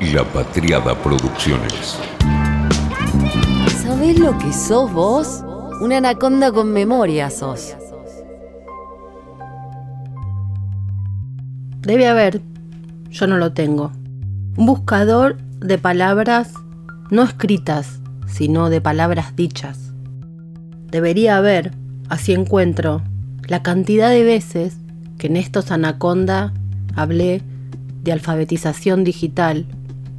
La Patriada Producciones. ¿Sabés lo que sos vos? Una anaconda con memoria sos. Debe haber, yo no lo tengo, un buscador de palabras no escritas, sino de palabras dichas. Debería haber, así encuentro, la cantidad de veces que en estos anaconda hablé de alfabetización digital,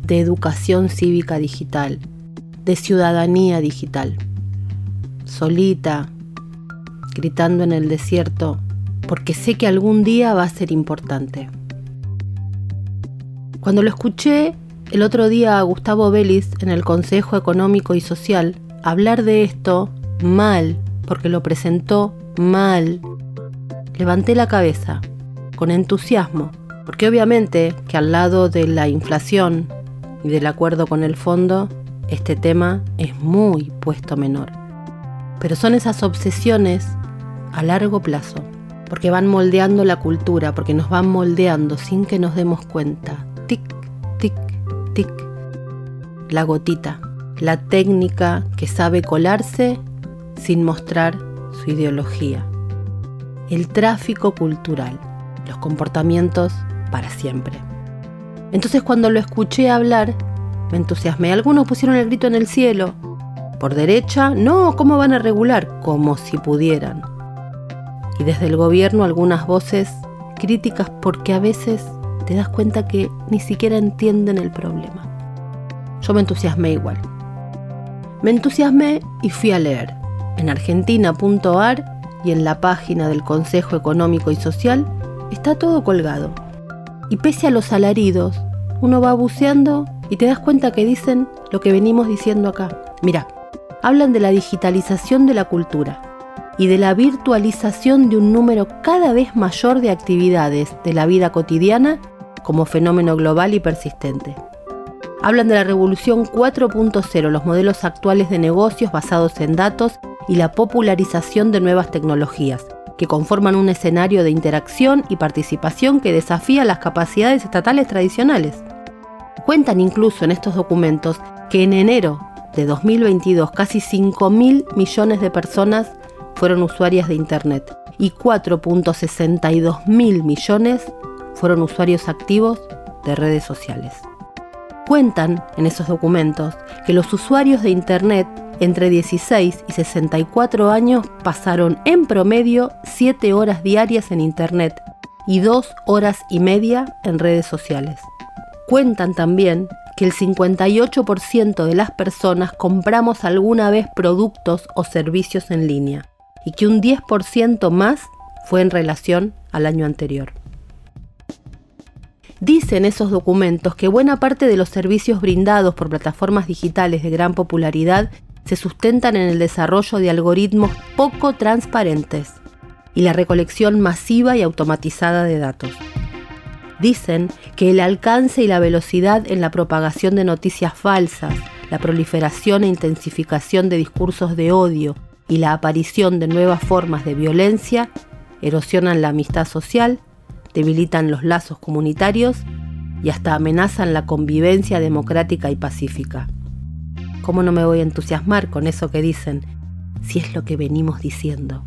de educación cívica digital, de ciudadanía digital. Solita, gritando en el desierto, porque sé que algún día va a ser importante. Cuando lo escuché el otro día a Gustavo Vélez en el Consejo Económico y Social hablar de esto mal, porque lo presentó mal, levanté la cabeza, con entusiasmo, porque obviamente que al lado de la inflación y del acuerdo con el fondo, este tema es muy puesto menor. Pero son esas obsesiones a largo plazo, porque van moldeando la cultura, porque nos van moldeando sin que nos demos cuenta. Tic, tic, tic. La gotita, la técnica que sabe colarse sin mostrar su ideología. El tráfico cultural, los comportamientos para siempre. Entonces cuando lo escuché hablar, me entusiasmé. Algunos pusieron el grito en el cielo. Por derecha, no, ¿cómo van a regular? Como si pudieran. Y desde el gobierno algunas voces críticas porque a veces te das cuenta que ni siquiera entienden el problema. Yo me entusiasmé igual. Me entusiasmé y fui a leer. En argentina.ar y en la página del Consejo Económico y Social está todo colgado. Y pese a los alaridos, uno va buceando y te das cuenta que dicen lo que venimos diciendo acá. Mira, hablan de la digitalización de la cultura y de la virtualización de un número cada vez mayor de actividades de la vida cotidiana como fenómeno global y persistente. Hablan de la revolución 4.0, los modelos actuales de negocios basados en datos y la popularización de nuevas tecnologías, que conforman un escenario de interacción y participación que desafía las capacidades estatales tradicionales. Cuentan incluso en estos documentos que en enero de 2022 casi 5.000 millones de personas fueron usuarias de Internet y 4.62 mil millones fueron usuarios activos de redes sociales. Cuentan en esos documentos que los usuarios de Internet entre 16 y 64 años pasaron en promedio 7 horas diarias en Internet y 2 horas y media en redes sociales. Cuentan también que el 58% de las personas compramos alguna vez productos o servicios en línea y que un 10% más fue en relación al año anterior. Dicen esos documentos que buena parte de los servicios brindados por plataformas digitales de gran popularidad se sustentan en el desarrollo de algoritmos poco transparentes y la recolección masiva y automatizada de datos. Dicen que el alcance y la velocidad en la propagación de noticias falsas, la proliferación e intensificación de discursos de odio y la aparición de nuevas formas de violencia erosionan la amistad social, debilitan los lazos comunitarios y hasta amenazan la convivencia democrática y pacífica. ¿Cómo no me voy a entusiasmar con eso que dicen, si es lo que venimos diciendo?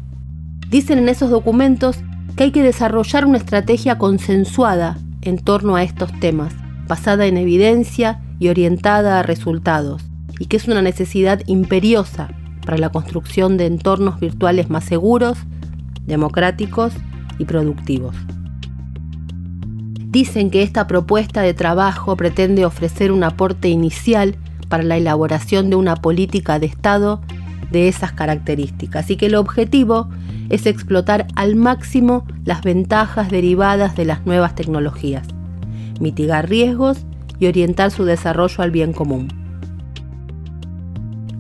Dicen en esos documentos que hay que desarrollar una estrategia consensuada en torno a estos temas, basada en evidencia y orientada a resultados, y que es una necesidad imperiosa para la construcción de entornos virtuales más seguros, democráticos y productivos. Dicen que esta propuesta de trabajo pretende ofrecer un aporte inicial para la elaboración de una política de Estado de esas características. Y que el objetivo es explotar al máximo las ventajas derivadas de las nuevas tecnologías, mitigar riesgos y orientar su desarrollo al bien común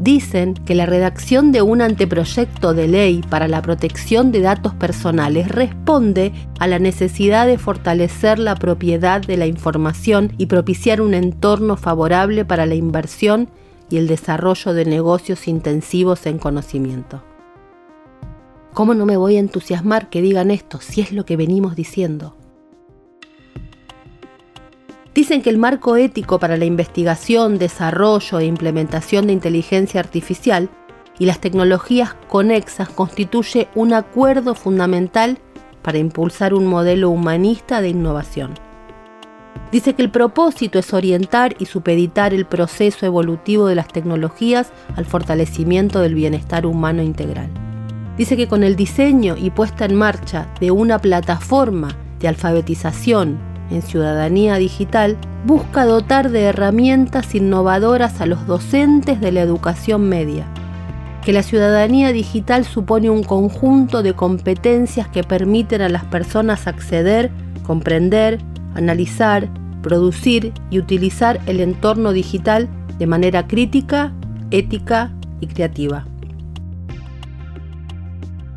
dicen que la redacción de un anteproyecto de ley para la protección de datos personales responde a la necesidad de fortalecer la propiedad de la información y propiciar un entorno favorable para la inversión y el desarrollo de negocios intensivos en conocimiento. ¿Cómo no me voy a entusiasmar que digan esto si es lo que venimos diciendo? Dicen que el marco ético para la investigación, desarrollo e implementación de inteligencia artificial y las tecnologías conexas constituye un acuerdo fundamental para impulsar un modelo humanista de innovación. Dice que el propósito es orientar y supeditar el proceso evolutivo de las tecnologías al fortalecimiento del bienestar humano integral. Dice que con el diseño y puesta en marcha de una plataforma de alfabetización en ciudadanía digital, busca dotar de herramientas innovadoras a los docentes de la educación media. Que la ciudadanía digital supone un conjunto de competencias que permiten a las personas acceder, comprender, analizar, producir y utilizar el entorno digital de manera crítica, ética y creativa.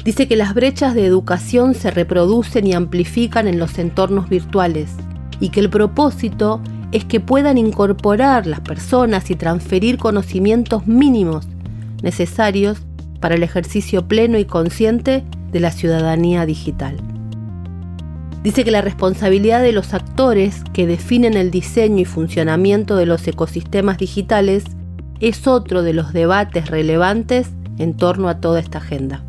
Dice que las brechas de educación se reproducen y amplifican en los entornos virtuales y que el propósito es que puedan incorporar las personas y transferir conocimientos mínimos necesarios para el ejercicio pleno y consciente de la ciudadanía digital. Dice que la responsabilidad de los actores que definen el diseño y funcionamiento de los ecosistemas digitales es otro de los debates relevantes en torno a toda esta agenda.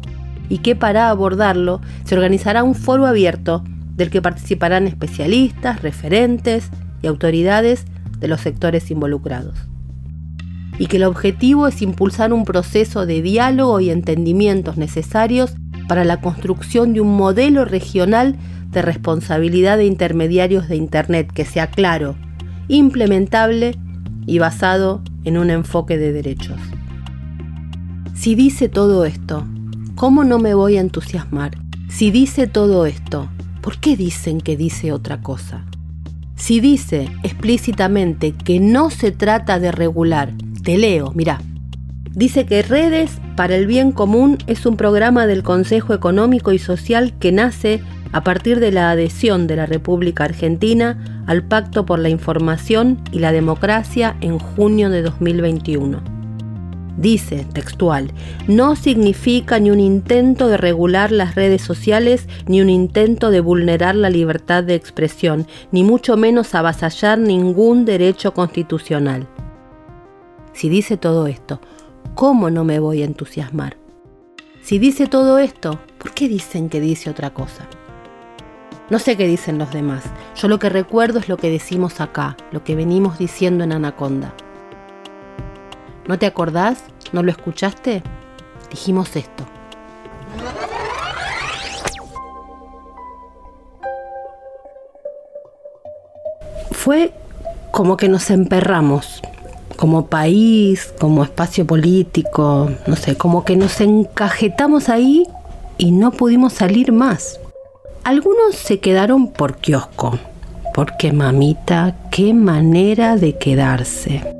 Y que para abordarlo se organizará un foro abierto del que participarán especialistas, referentes y autoridades de los sectores involucrados. Y que el objetivo es impulsar un proceso de diálogo y entendimientos necesarios para la construcción de un modelo regional de responsabilidad de intermediarios de Internet que sea claro, implementable y basado en un enfoque de derechos. Si dice todo esto, ¿cómo no me voy a entusiasmar? Si dice todo esto, ¿por qué dicen que dice otra cosa? Si dice explícitamente que no se trata de regular, te leo, mira. Dice que Redes para el Bien Común es un programa del Consejo Económico y Social que nace a partir de la adhesión de la República Argentina al Pacto por la Información y la Democracia en junio de 2021. Dice, textual, no significa ni un intento de regular las redes sociales, ni un intento de vulnerar la libertad de expresión, ni mucho menos avasallar ningún derecho constitucional. Si dice todo esto, ¿cómo no me voy a entusiasmar? Si dice todo esto, ¿por qué dicen que dice otra cosa? No sé qué dicen los demás. Yo lo que recuerdo es lo que decimos acá, lo que venimos diciendo en Anaconda. ¿No te acordás? ¿No lo escuchaste? Dijimos esto. Fue como que nos emperramos, como país, como espacio político, no sé, como que nos encajetamos ahí y no pudimos salir más. Algunos se quedaron por kiosco, porque mamita, qué manera de quedarse.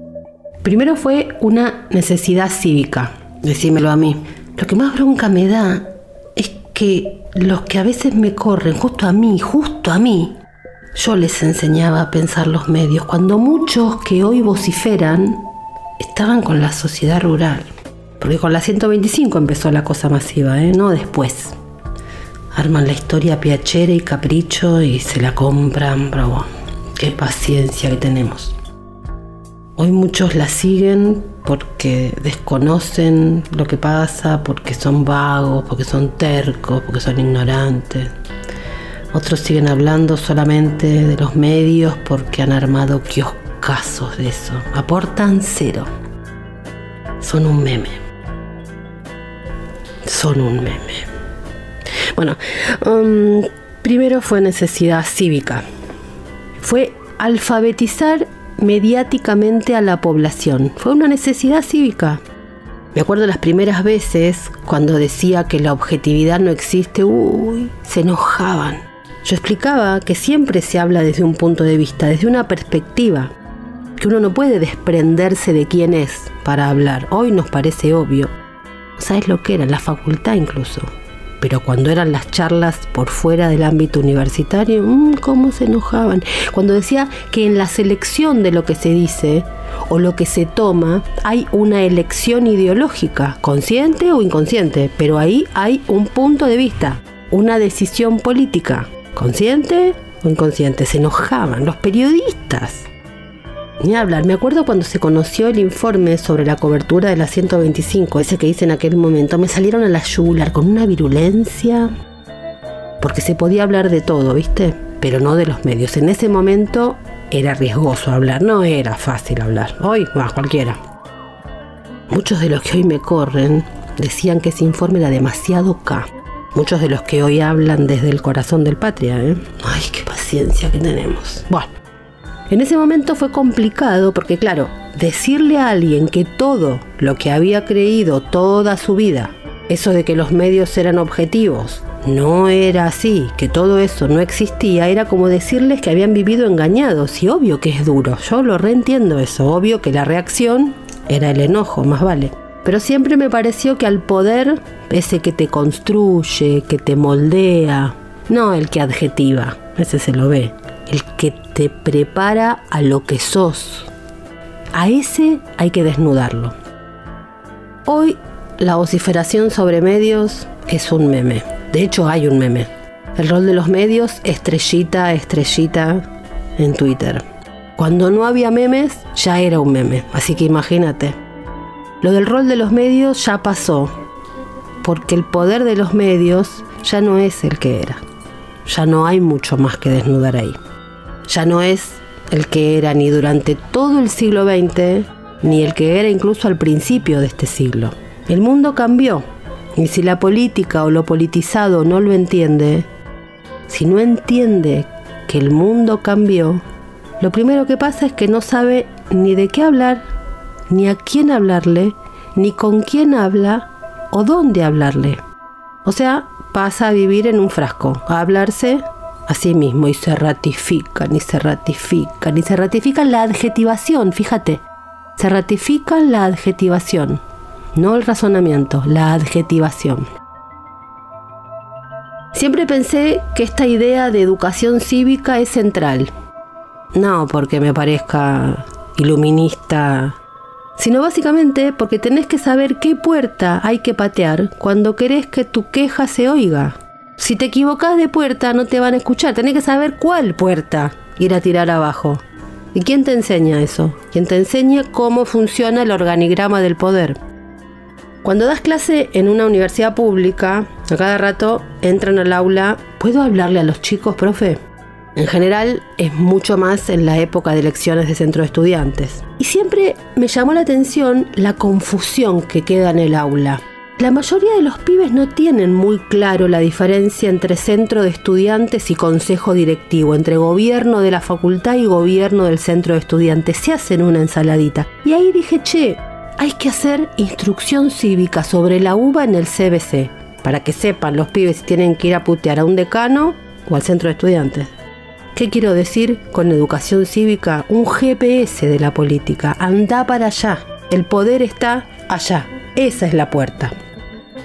Primero fue una necesidad cívica, decímelo a mí. Lo que más bronca me da es que los que a veces me corren, justo a mí, justo a mí, yo les enseñaba a pensar los medios, cuando muchos que hoy vociferan estaban con la sociedad rural. Porque con la 125 empezó la cosa masiva, ¿eh? no después arman la historia piachera y capricho y se la compran, bravo. Qué paciencia que tenemos. Hoy muchos la siguen porque desconocen lo que pasa, porque son vagos, porque son tercos, porque son ignorantes. Otros siguen hablando solamente de los medios porque han armado kioscazos de eso. Aportan cero. Son un meme. Son un meme. Bueno, um, primero fue necesidad cívica. Fue alfabetizar mediáticamente a la población. Fue una necesidad cívica. Me acuerdo las primeras veces cuando decía que la objetividad no existe, uy, se enojaban. Yo explicaba que siempre se habla desde un punto de vista, desde una perspectiva, que uno no puede desprenderse de quién es para hablar. Hoy nos parece obvio. ¿Sabes lo que era? La facultad incluso pero cuando eran las charlas por fuera del ámbito universitario, mmm, cómo se enojaban. Cuando decía que en la selección de lo que se dice o lo que se toma hay una elección ideológica, consciente o inconsciente, pero ahí hay un punto de vista, una decisión política, consciente o inconsciente, se enojaban, los periodistas. Ni hablar, me acuerdo cuando se conoció el informe sobre la cobertura de la 125, ese que hice en aquel momento, me salieron a la yugular con una virulencia, porque se podía hablar de todo, ¿viste? Pero no de los medios. En ese momento era riesgoso hablar, no era fácil hablar. Hoy, va, cualquiera. Muchos de los que hoy me corren decían que ese informe era demasiado K. Muchos de los que hoy hablan desde el corazón del patria, ¿eh? Ay, qué paciencia que tenemos. Bueno, en ese momento fue complicado porque, claro, decirle a alguien que todo lo que había creído toda su vida, eso de que los medios eran objetivos, no era así, que todo eso no existía, era como decirles que habían vivido engañados. Y obvio que es duro, yo lo reentiendo eso, obvio que la reacción era el enojo, más vale. Pero siempre me pareció que al poder, ese que te construye, que te moldea, no el que adjetiva, ese se lo ve, el que te prepara a lo que sos, a ese hay que desnudarlo. Hoy la vociferación sobre medios es un meme. De hecho hay un meme. El rol de los medios, estrellita, estrellita en Twitter. Cuando no había memes, ya era un meme. Así que imagínate. Lo del rol de los medios ya pasó. Porque el poder de los medios ya no es el que era. Ya no hay mucho más que desnudar ahí. Ya no es el que era ni durante todo el siglo XX, ni el que era incluso al principio de este siglo. El mundo cambió. Y si la política o lo politizado no lo entiende, si no entiende que el mundo cambió, lo primero que pasa es que no sabe ni de qué hablar, ni a quién hablarle, ni con quién habla o dónde hablarle. O sea, pasa a vivir en un frasco, a hablarse a sí mismo y se ratifican y se ratifican y se ratifican la adjetivación, fíjate, se ratifican la adjetivación no el razonamiento, la adjetivación. Siempre pensé que esta idea de educación cívica es central. No porque me parezca iluminista, sino básicamente porque tenés que saber qué puerta hay que patear cuando querés que tu queja se oiga. Si te equivocás de puerta no te van a escuchar, tenés que saber cuál puerta ir a tirar abajo. ¿Y quién te enseña eso? ¿Quién te enseña cómo funciona el organigrama del poder? Cuando das clase en una universidad pública, a cada rato entran al aula, ¿puedo hablarle a los chicos, profe? En general es mucho más en la época de elecciones de centro de estudiantes. Y siempre me llamó la atención la confusión que queda en el aula. La mayoría de los pibes no tienen muy claro la diferencia entre centro de estudiantes y consejo directivo, entre gobierno de la facultad y gobierno del centro de estudiantes. Se hacen una ensaladita. Y ahí dije, che, hay que hacer instrucción cívica sobre la uva en el CBC, para que sepan los pibes si tienen que ir a putear a un decano o al centro de estudiantes. ¿Qué quiero decir con educación cívica? Un GPS de la política. Anda para allá. El poder está allá. Esa es la puerta.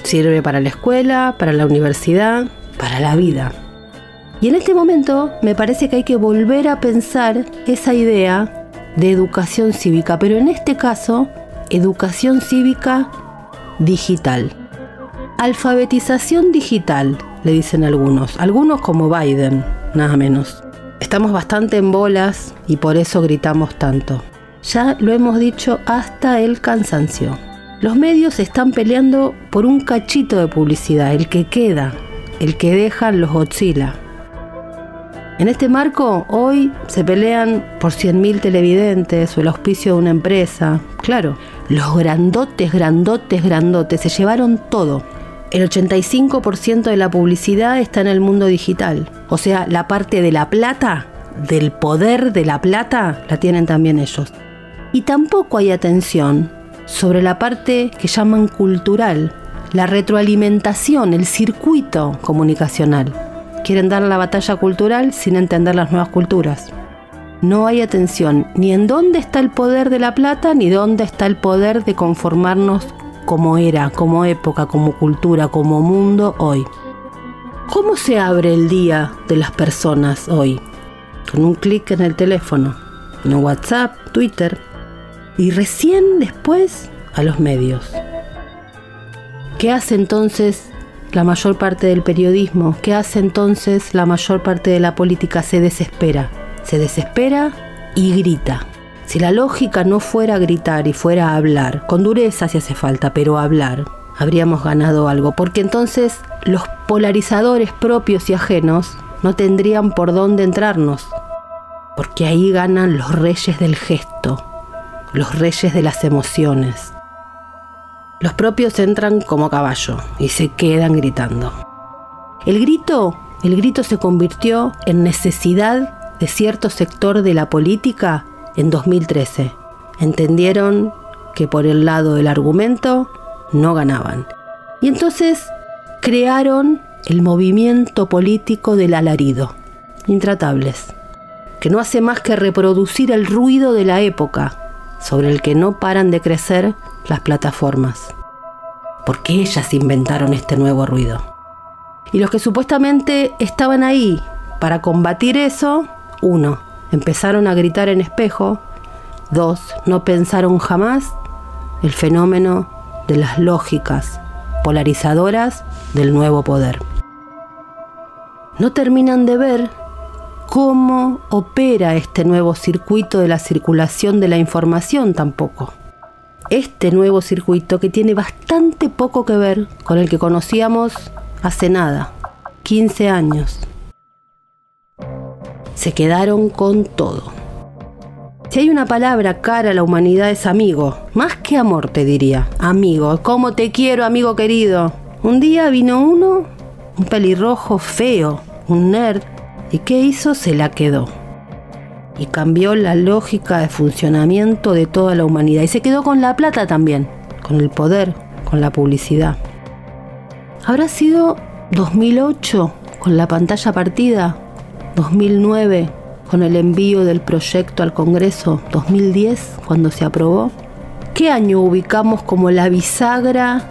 Sirve para la escuela, para la universidad, para la vida. Y en este momento me parece que hay que volver a pensar esa idea de educación cívica, pero en este caso educación cívica digital. Alfabetización digital, le dicen algunos, algunos como Biden, nada menos. Estamos bastante en bolas y por eso gritamos tanto. Ya lo hemos dicho hasta el cansancio. Los medios están peleando por un cachito de publicidad, el que queda, el que dejan los Godzilla. En este marco, hoy se pelean por 100.000 televidentes o el auspicio de una empresa. Claro, los grandotes, grandotes, grandotes se llevaron todo. El 85% de la publicidad está en el mundo digital. O sea, la parte de la plata, del poder de la plata, la tienen también ellos. Y tampoco hay atención sobre la parte que llaman cultural, la retroalimentación, el circuito comunicacional. Quieren dar la batalla cultural sin entender las nuevas culturas. No hay atención ni en dónde está el poder de la plata, ni dónde está el poder de conformarnos como era, como época, como cultura, como mundo hoy. ¿Cómo se abre el día de las personas hoy? Con un clic en el teléfono, en WhatsApp, Twitter, y recién después a los medios. ¿Qué hace entonces la mayor parte del periodismo? ¿Qué hace entonces la mayor parte de la política? Se desespera. Se desespera y grita. Si la lógica no fuera gritar y fuera hablar, con dureza si hace falta, pero hablar, habríamos ganado algo, porque entonces los polarizadores propios y ajenos no tendrían por dónde entrarnos, porque ahí ganan los reyes del gesto, los reyes de las emociones. Los propios entran como caballo y se quedan gritando. El grito, el grito se convirtió en necesidad de cierto sector de la política en 2013. Entendieron que por el lado del argumento no ganaban. Y entonces crearon el movimiento político del alarido, intratables, que no hace más que reproducir el ruido de la época, sobre el que no paran de crecer las plataformas. Porque ellas inventaron este nuevo ruido. Y los que supuestamente estaban ahí para combatir eso, uno, empezaron a gritar en espejo. Dos, no pensaron jamás el fenómeno de las lógicas polarizadoras del nuevo poder. No terminan de ver cómo opera este nuevo circuito de la circulación de la información tampoco. Este nuevo circuito que tiene bastante poco que ver con el que conocíamos hace nada, 15 años se quedaron con todo. Si hay una palabra cara a la humanidad es amigo, más que amor te diría, amigo, ¿cómo te quiero amigo querido? Un día vino uno, un pelirrojo feo, un nerd, y ¿qué hizo? Se la quedó. Y cambió la lógica de funcionamiento de toda la humanidad. Y se quedó con la plata también, con el poder, con la publicidad. ¿Habrá sido 2008 con la pantalla partida? 2009 con el envío del proyecto al Congreso, 2010 cuando se aprobó. ¿Qué año ubicamos como la bisagra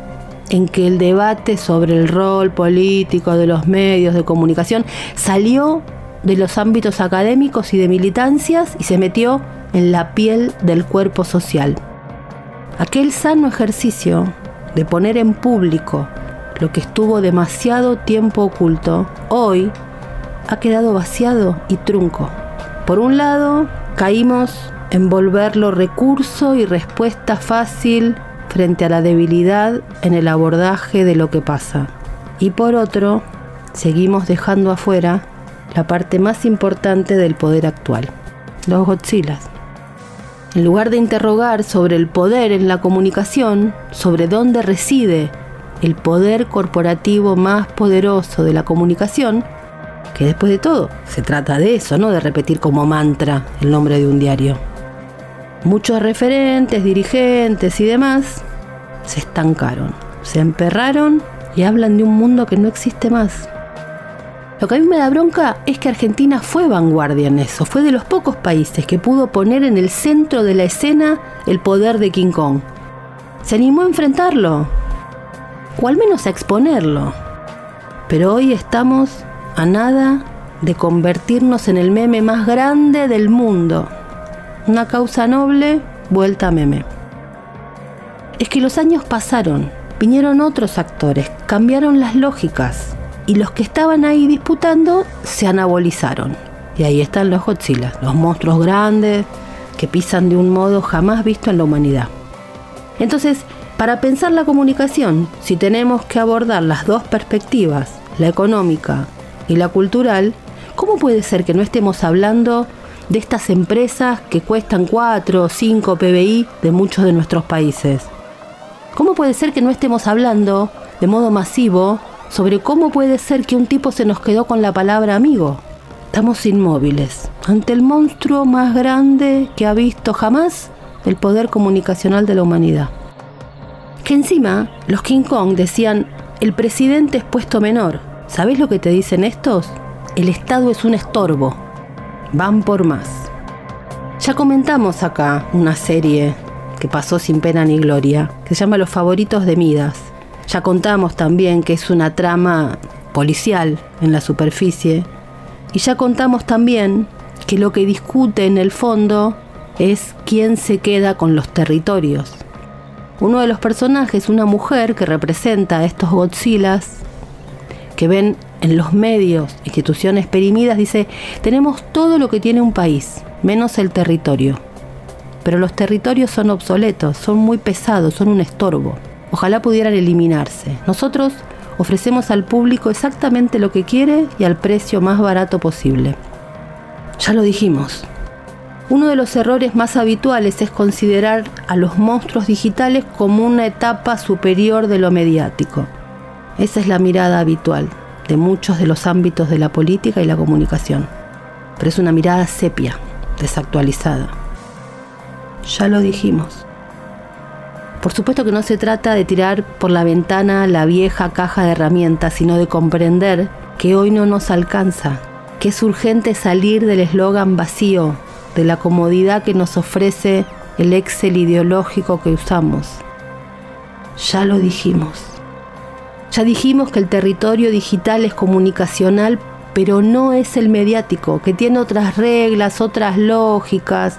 en que el debate sobre el rol político de los medios de comunicación salió de los ámbitos académicos y de militancias y se metió en la piel del cuerpo social? Aquel sano ejercicio de poner en público lo que estuvo demasiado tiempo oculto, hoy ha quedado vaciado y trunco. Por un lado, caímos en volverlo recurso y respuesta fácil frente a la debilidad en el abordaje de lo que pasa. Y por otro, seguimos dejando afuera la parte más importante del poder actual, los Godzillas. En lugar de interrogar sobre el poder en la comunicación, sobre dónde reside el poder corporativo más poderoso de la comunicación, que después de todo se trata de eso, ¿no? De repetir como mantra el nombre de un diario. Muchos referentes, dirigentes y demás se estancaron, se emperraron y hablan de un mundo que no existe más. Lo que a mí me da bronca es que Argentina fue vanguardia en eso, fue de los pocos países que pudo poner en el centro de la escena el poder de King Kong. Se animó a enfrentarlo, o al menos a exponerlo. Pero hoy estamos a nada de convertirnos en el meme más grande del mundo. Una causa noble vuelta a meme. Es que los años pasaron, vinieron otros actores, cambiaron las lógicas y los que estaban ahí disputando se anabolizaron. Y ahí están los Godzilla, los monstruos grandes que pisan de un modo jamás visto en la humanidad. Entonces, para pensar la comunicación, si tenemos que abordar las dos perspectivas, la económica y la cultural, ¿cómo puede ser que no estemos hablando de estas empresas que cuestan 4 o 5 PBI de muchos de nuestros países? ¿Cómo puede ser que no estemos hablando de modo masivo sobre cómo puede ser que un tipo se nos quedó con la palabra amigo? Estamos inmóviles ante el monstruo más grande que ha visto jamás el poder comunicacional de la humanidad. Que encima los King Kong decían, el presidente es puesto menor, ¿Sabes lo que te dicen estos? El Estado es un estorbo. Van por más. Ya comentamos acá una serie que pasó sin pena ni gloria, que se llama Los favoritos de Midas. Ya contamos también que es una trama policial en la superficie. Y ya contamos también que lo que discute en el fondo es quién se queda con los territorios. Uno de los personajes, una mujer que representa a estos Godzillas, que ven en los medios instituciones perimidas, dice, tenemos todo lo que tiene un país, menos el territorio. Pero los territorios son obsoletos, son muy pesados, son un estorbo. Ojalá pudieran eliminarse. Nosotros ofrecemos al público exactamente lo que quiere y al precio más barato posible. Ya lo dijimos. Uno de los errores más habituales es considerar a los monstruos digitales como una etapa superior de lo mediático. Esa es la mirada habitual de muchos de los ámbitos de la política y la comunicación. Pero es una mirada sepia, desactualizada. Ya lo dijimos. Por supuesto que no se trata de tirar por la ventana la vieja caja de herramientas, sino de comprender que hoy no nos alcanza, que es urgente salir del eslogan vacío, de la comodidad que nos ofrece el Excel ideológico que usamos. Ya lo dijimos. Ya dijimos que el territorio digital es comunicacional, pero no es el mediático, que tiene otras reglas, otras lógicas,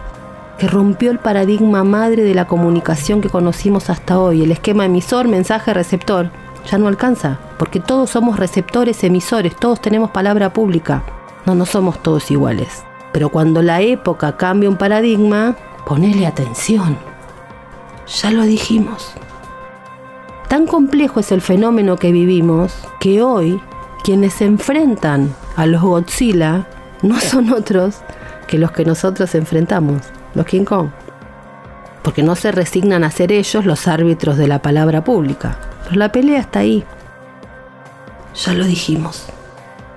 que rompió el paradigma madre de la comunicación que conocimos hasta hoy, el esquema emisor, mensaje, receptor. Ya no alcanza, porque todos somos receptores, emisores, todos tenemos palabra pública. No, no somos todos iguales. Pero cuando la época cambia un paradigma, ponele atención. Ya lo dijimos. Tan complejo es el fenómeno que vivimos que hoy quienes se enfrentan a los Godzilla no son otros que los que nosotros enfrentamos los King Kong. Porque no se resignan a ser ellos los árbitros de la palabra pública. Pero la pelea está ahí. Ya lo dijimos.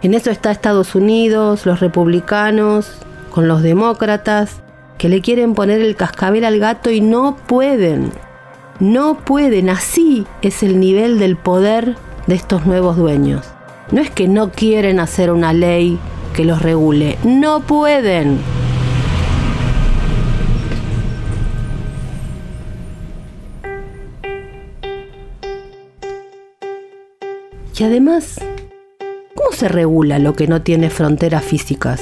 En eso está Estados Unidos, los republicanos, con los demócratas, que le quieren poner el cascabel al gato y no pueden. No pueden. Así es el nivel del poder de estos nuevos dueños. No es que no quieren hacer una ley que los regule. No pueden. Y además, ¿cómo se regula lo que no tiene fronteras físicas?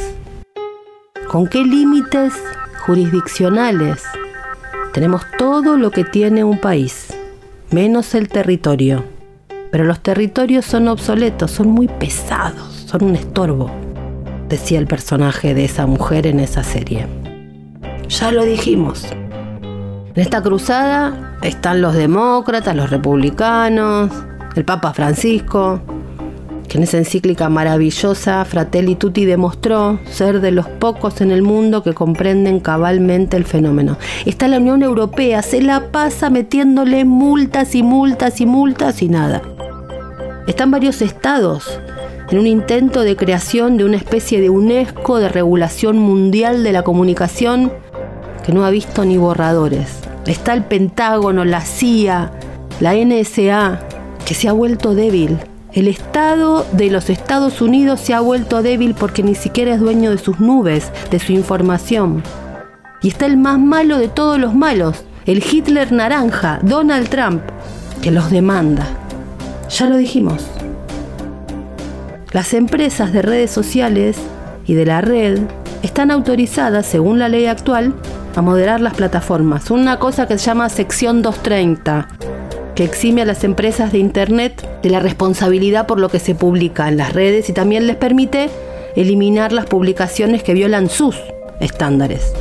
¿Con qué límites jurisdiccionales? Tenemos todo lo que tiene un país, menos el territorio. Pero los territorios son obsoletos, son muy pesados, son un estorbo, decía el personaje de esa mujer en esa serie. Ya lo dijimos. En esta cruzada están los demócratas, los republicanos, el Papa Francisco, que en esa encíclica maravillosa Fratelli Tutti demostró ser de los pocos en el mundo que comprenden cabalmente el fenómeno. Está la Unión Europea, se la pasa metiéndole multas y multas y multas y nada. Están varios estados en un intento de creación de una especie de UNESCO de regulación mundial de la comunicación que no ha visto ni borradores. Está el Pentágono, la CIA, la NSA, que se ha vuelto débil. El Estado de los Estados Unidos se ha vuelto débil porque ni siquiera es dueño de sus nubes, de su información. Y está el más malo de todos los malos, el Hitler naranja, Donald Trump, que los demanda. Ya lo dijimos. Las empresas de redes sociales y de la red están autorizadas, según la ley actual, a moderar las plataformas. Una cosa que se llama sección 230 que exime a las empresas de Internet de la responsabilidad por lo que se publica en las redes y también les permite eliminar las publicaciones que violan sus estándares.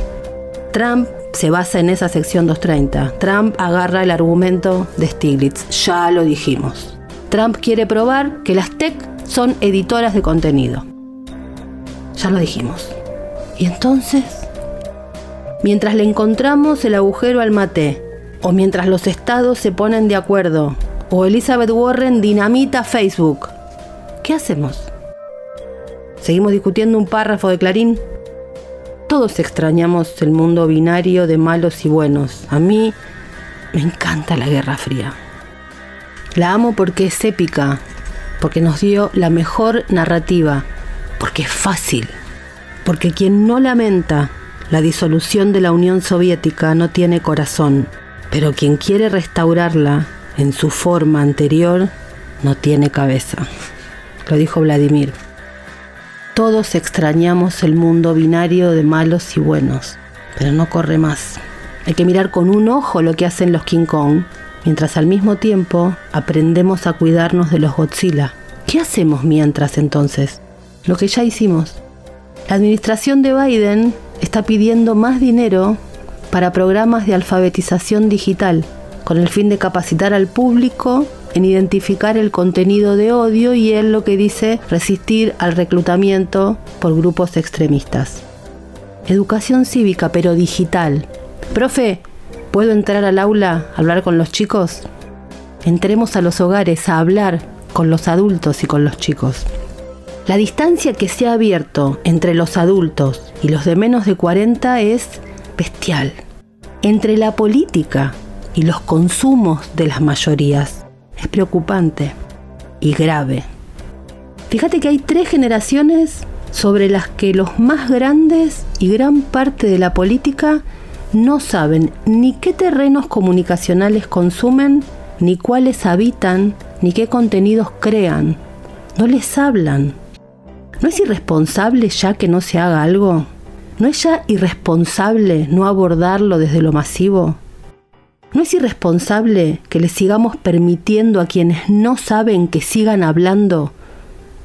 Trump se basa en esa sección 230. Trump agarra el argumento de Stiglitz. Ya lo dijimos. Trump quiere probar que las tech son editoras de contenido. Ya lo dijimos. Y entonces, mientras le encontramos el agujero al mate o mientras los estados se ponen de acuerdo, o Elizabeth Warren dinamita Facebook. ¿Qué hacemos? ¿Seguimos discutiendo un párrafo de Clarín? Todos extrañamos el mundo binario de malos y buenos. A mí me encanta la Guerra Fría. La amo porque es épica, porque nos dio la mejor narrativa, porque es fácil, porque quien no lamenta la disolución de la Unión Soviética no tiene corazón. Pero quien quiere restaurarla en su forma anterior no tiene cabeza. Lo dijo Vladimir. Todos extrañamos el mundo binario de malos y buenos, pero no corre más. Hay que mirar con un ojo lo que hacen los King Kong, mientras al mismo tiempo aprendemos a cuidarnos de los Godzilla, ¿Qué hacemos mientras entonces? Lo que ya hicimos. La administración de Biden está pidiendo más dinero para programas de alfabetización digital, con el fin de capacitar al público en identificar el contenido de odio y en lo que dice resistir al reclutamiento por grupos extremistas. Educación cívica, pero digital. Profe, ¿puedo entrar al aula a hablar con los chicos? Entremos a los hogares a hablar con los adultos y con los chicos. La distancia que se ha abierto entre los adultos y los de menos de 40 es bestial. Entre la política y los consumos de las mayorías es preocupante y grave. Fíjate que hay tres generaciones sobre las que los más grandes y gran parte de la política no saben ni qué terrenos comunicacionales consumen, ni cuáles habitan, ni qué contenidos crean. No les hablan. ¿No es irresponsable ya que no se haga algo? ¿No es ya irresponsable no abordarlo desde lo masivo? ¿No es irresponsable que le sigamos permitiendo a quienes no saben que sigan hablando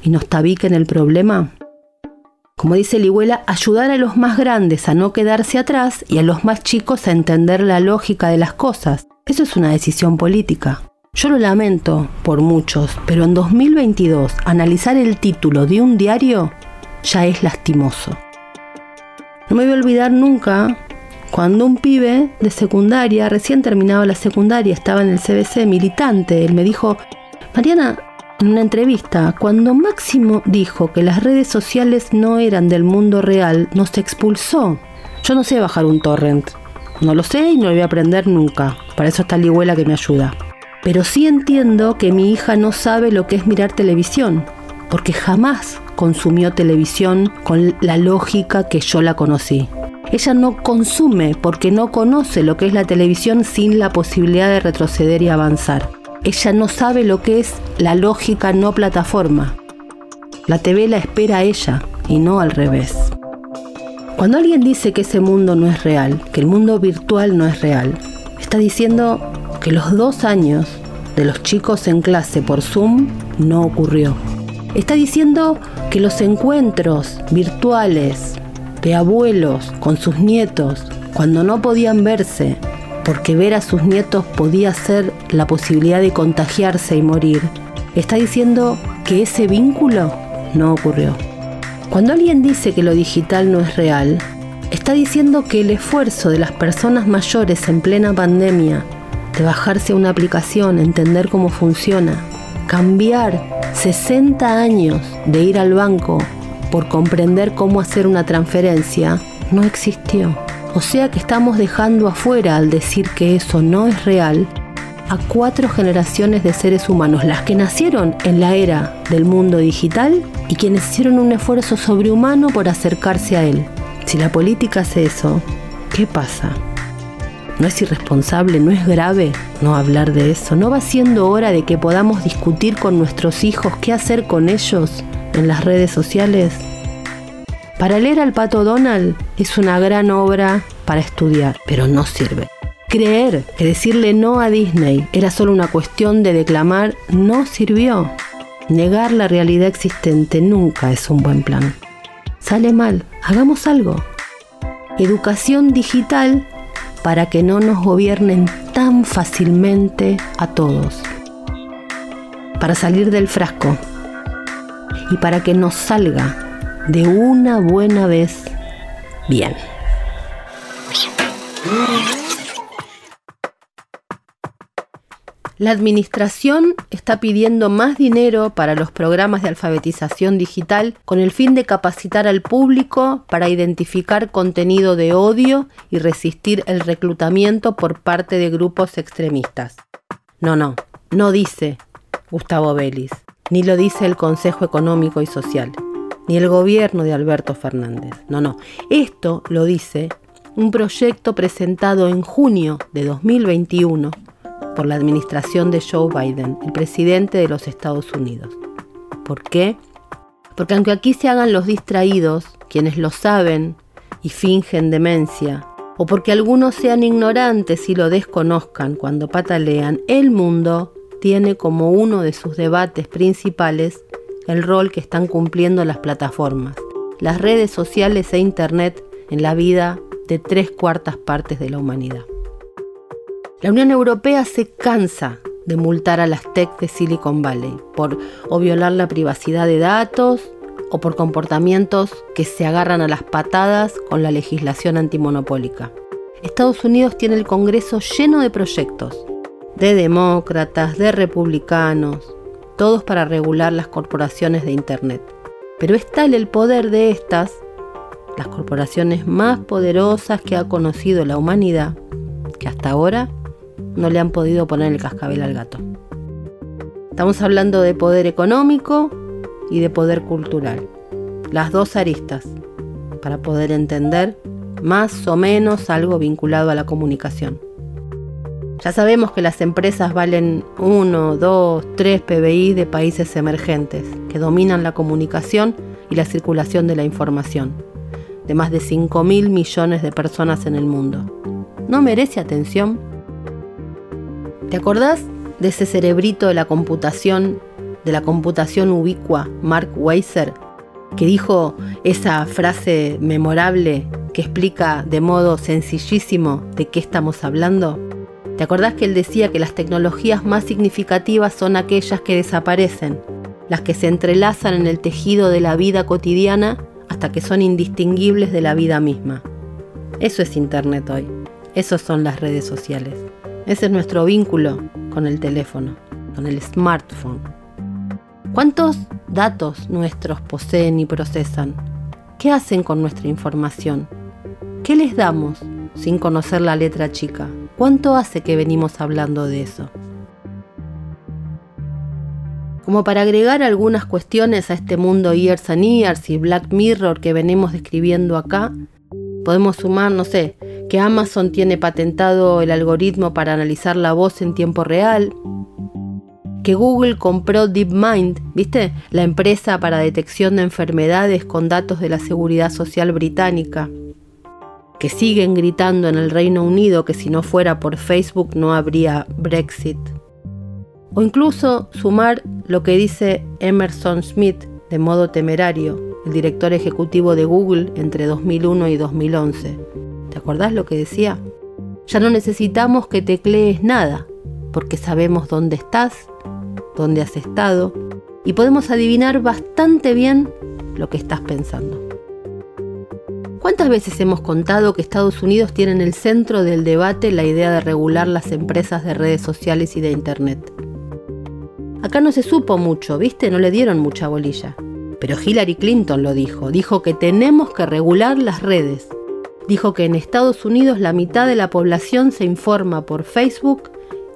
y nos tabiquen el problema? Como dice Ligüela, ayudar a los más grandes a no quedarse atrás y a los más chicos a entender la lógica de las cosas. Eso es una decisión política. Yo lo lamento por muchos, pero en 2022 analizar el título de un diario ya es lastimoso. No me voy a olvidar nunca cuando un pibe de secundaria, recién terminaba la secundaria, estaba en el CBC militante, él me dijo, Mariana, en una entrevista, cuando Máximo dijo que las redes sociales no eran del mundo real, nos expulsó. Yo no sé bajar un torrent. No lo sé y no lo voy a aprender nunca. Para eso está Ligüela que me ayuda. Pero sí entiendo que mi hija no sabe lo que es mirar televisión, porque jamás consumió televisión con la lógica que yo la conocí. Ella no consume porque no conoce lo que es la televisión sin la posibilidad de retroceder y avanzar ella no sabe lo que es la lógica no plataforma. La TV la espera a ella y no al revés. Cuando alguien dice que ese mundo no es real, que el mundo virtual no es real, está diciendo que los dos años de los chicos en clase por Zoom no ocurrió. Está diciendo que los encuentros virtuales de abuelos con sus nietos, cuando no podían verse, porque ver a sus nietos podía ser la posibilidad de contagiarse y morir, está diciendo que ese vínculo no ocurrió. Cuando alguien dice que lo digital no es real, está diciendo que el esfuerzo de las personas mayores en plena pandemia, de bajarse a una aplicación, entender cómo funciona, cambiar 60 años de ir al banco por comprender cómo hacer una transferencia, no existió. O sea que estamos dejando afuera al decir que eso no es real a cuatro generaciones de seres humanos, las que nacieron en la era del mundo digital y quienes hicieron un esfuerzo sobrehumano por acercarse a él. Si la política hace eso, ¿qué pasa? ¿No es irresponsable, no es grave no hablar de eso? ¿No va siendo hora de que podamos discutir con nuestros hijos qué hacer con ellos en las redes sociales? Para leer al pato Donald es una gran obra para estudiar, pero no sirve. Creer que decirle no a Disney era solo una cuestión de declamar no sirvió. Negar la realidad existente nunca es un buen plan. Sale mal, hagamos algo. Educación digital para que no nos gobiernen tan fácilmente a todos. Para salir del frasco y para que nos salga de una buena vez bien. La administración está pidiendo más dinero para los programas de alfabetización digital con el fin de capacitar al público para identificar contenido de odio y resistir el reclutamiento por parte de grupos extremistas. No, no, no dice Gustavo Vélez, ni lo dice el Consejo Económico y Social ni el gobierno de Alberto Fernández. No, no. Esto lo dice un proyecto presentado en junio de 2021 por la administración de Joe Biden, el presidente de los Estados Unidos. ¿Por qué? Porque aunque aquí se hagan los distraídos, quienes lo saben y fingen demencia, o porque algunos sean ignorantes y lo desconozcan cuando patalean, el mundo tiene como uno de sus debates principales el rol que están cumpliendo las plataformas, las redes sociales e Internet en la vida de tres cuartas partes de la humanidad. La Unión Europea se cansa de multar a las tech de Silicon Valley por o violar la privacidad de datos o por comportamientos que se agarran a las patadas con la legislación antimonopólica. Estados Unidos tiene el Congreso lleno de proyectos, de demócratas, de republicanos, todos para regular las corporaciones de Internet. Pero es tal el poder de estas, las corporaciones más poderosas que ha conocido la humanidad, que hasta ahora no le han podido poner el cascabel al gato. Estamos hablando de poder económico y de poder cultural. Las dos aristas, para poder entender más o menos algo vinculado a la comunicación. Ya sabemos que las empresas valen 1, 2, 3 PBI de países emergentes, que dominan la comunicación y la circulación de la información, de más de 5 mil millones de personas en el mundo. ¿No merece atención? ¿Te acordás de ese cerebrito de la computación, de la computación ubicua, Mark Weiser, que dijo esa frase memorable que explica de modo sencillísimo de qué estamos hablando? ¿Te acordás que él decía que las tecnologías más significativas son aquellas que desaparecen, las que se entrelazan en el tejido de la vida cotidiana hasta que son indistinguibles de la vida misma? Eso es Internet hoy, esos son las redes sociales. Ese es nuestro vínculo con el teléfono, con el smartphone. ¿Cuántos datos nuestros poseen y procesan? ¿Qué hacen con nuestra información? ¿Qué les damos sin conocer la letra chica? ¿Cuánto hace que venimos hablando de eso? Como para agregar algunas cuestiones a este mundo Years and Years y Black Mirror que venimos describiendo acá, podemos sumar, no sé, que Amazon tiene patentado el algoritmo para analizar la voz en tiempo real, que Google compró DeepMind, ¿viste? La empresa para detección de enfermedades con datos de la Seguridad Social británica, que siguen gritando en el Reino Unido que si no fuera por Facebook no habría Brexit. O incluso sumar lo que dice Emerson Smith de modo temerario, el director ejecutivo de Google entre 2001 y 2011 ¿Te acordás lo que decía? Ya no necesitamos que teclees nada, porque sabemos dónde estás, dónde has estado, y podemos adivinar bastante bien lo que estás pensando. ¿Cuántas veces hemos contado que Estados Unidos tiene en el centro del debate la idea de regular las empresas de redes sociales y de Internet? Acá no se supo mucho, ¿viste? No le dieron mucha bolilla. Pero Hillary Clinton lo dijo, dijo que tenemos que regular las redes, dijo que en Estados Unidos la mitad de la población se informa por Facebook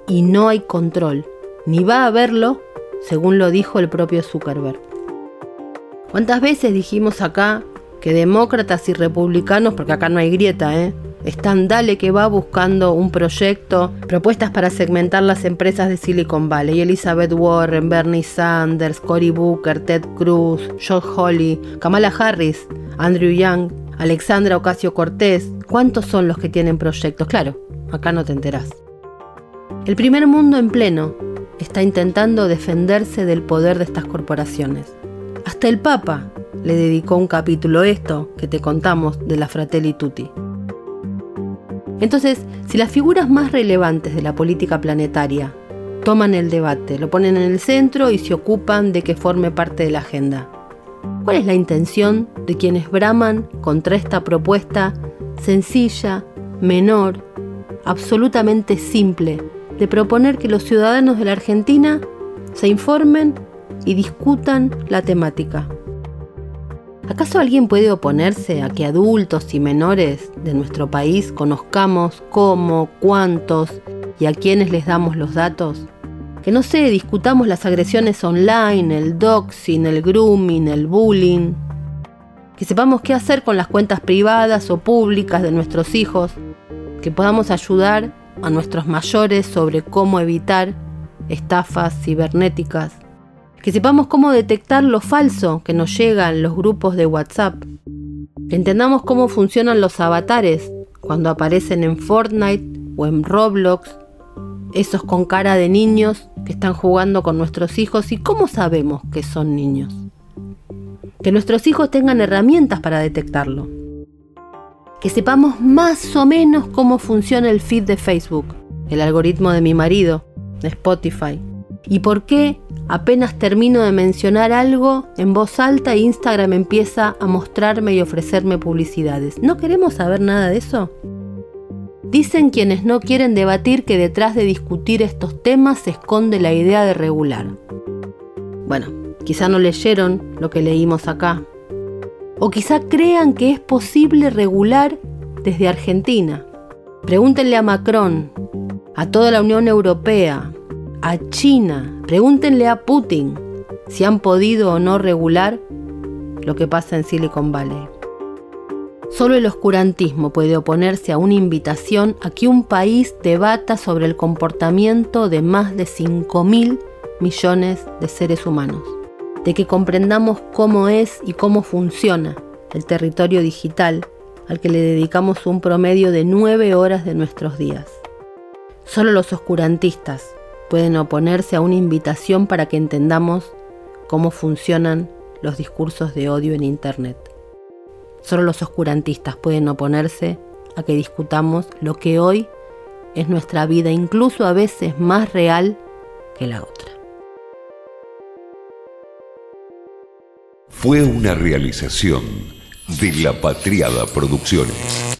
y no hay control, ni va a haberlo, según lo dijo el propio Zuckerberg. ¿Cuántas veces dijimos acá que demócratas y republicanos, porque acá no hay grieta, ¿eh? están dale que va buscando un proyecto, propuestas para segmentar las empresas de Silicon Valley. Elizabeth Warren, Bernie Sanders, Cory Booker, Ted Cruz, Josh Hawley, Kamala Harris, Andrew Young, Alexandra Ocasio Cortés, ¿cuántos son los que tienen proyectos? Claro, acá no te enterás. El primer mundo en pleno está intentando defenderse del poder de estas corporaciones. Hasta el Papa le dedicó un capítulo esto que te contamos de la Fratelli Tutti. Entonces, si las figuras más relevantes de la política planetaria toman el debate, lo ponen en el centro y se ocupan de que forme parte de la agenda, ¿Cuál es la intención de quienes braman contra esta propuesta sencilla, menor, absolutamente simple, de proponer que los ciudadanos de la Argentina se informen y discutan la temática? ¿Acaso alguien puede oponerse a que adultos y menores de nuestro país conozcamos cómo, cuántos y a quiénes les damos los datos? Que no sé, discutamos las agresiones online, el doxing, el grooming, el bullying, que sepamos qué hacer con las cuentas privadas o públicas de nuestros hijos, que podamos ayudar a nuestros mayores sobre cómo evitar estafas cibernéticas, que sepamos cómo detectar lo falso que nos llega en los grupos de WhatsApp, que entendamos cómo funcionan los avatares cuando aparecen en Fortnite o en Roblox esos con cara de niños que están jugando con nuestros hijos y cómo sabemos que son niños. Que nuestros hijos tengan herramientas para detectarlo. Que sepamos más o menos cómo funciona el feed de Facebook, el algoritmo de mi marido, de Spotify. Y por qué apenas termino de mencionar algo en voz alta Instagram empieza a mostrarme y ofrecerme publicidades. ¿No queremos saber nada de eso? Dicen quienes no quieren debatir que detrás de discutir estos temas se esconde la idea de regular. Bueno, quizá no leyeron lo que leímos acá. O quizá crean que es posible regular desde Argentina. Pregúntenle a Macron, a toda la Unión Europea, a China, pregúntenle a Putin si han podido o no regular lo que pasa en Silicon Valley. Solo el oscurantismo puede oponerse a una invitación a que un país debata sobre el comportamiento de más de 5 mil millones de seres humanos, de que comprendamos cómo es y cómo funciona el territorio digital al que le dedicamos un promedio de 9 horas de nuestros días. Solo los oscurantistas pueden oponerse a una invitación para que entendamos cómo funcionan los discursos de odio en Internet. Solo los oscurantistas pueden oponerse a que discutamos lo que hoy es nuestra vida, incluso a veces más real que la otra. Fue una realización de La Patriada Producciones.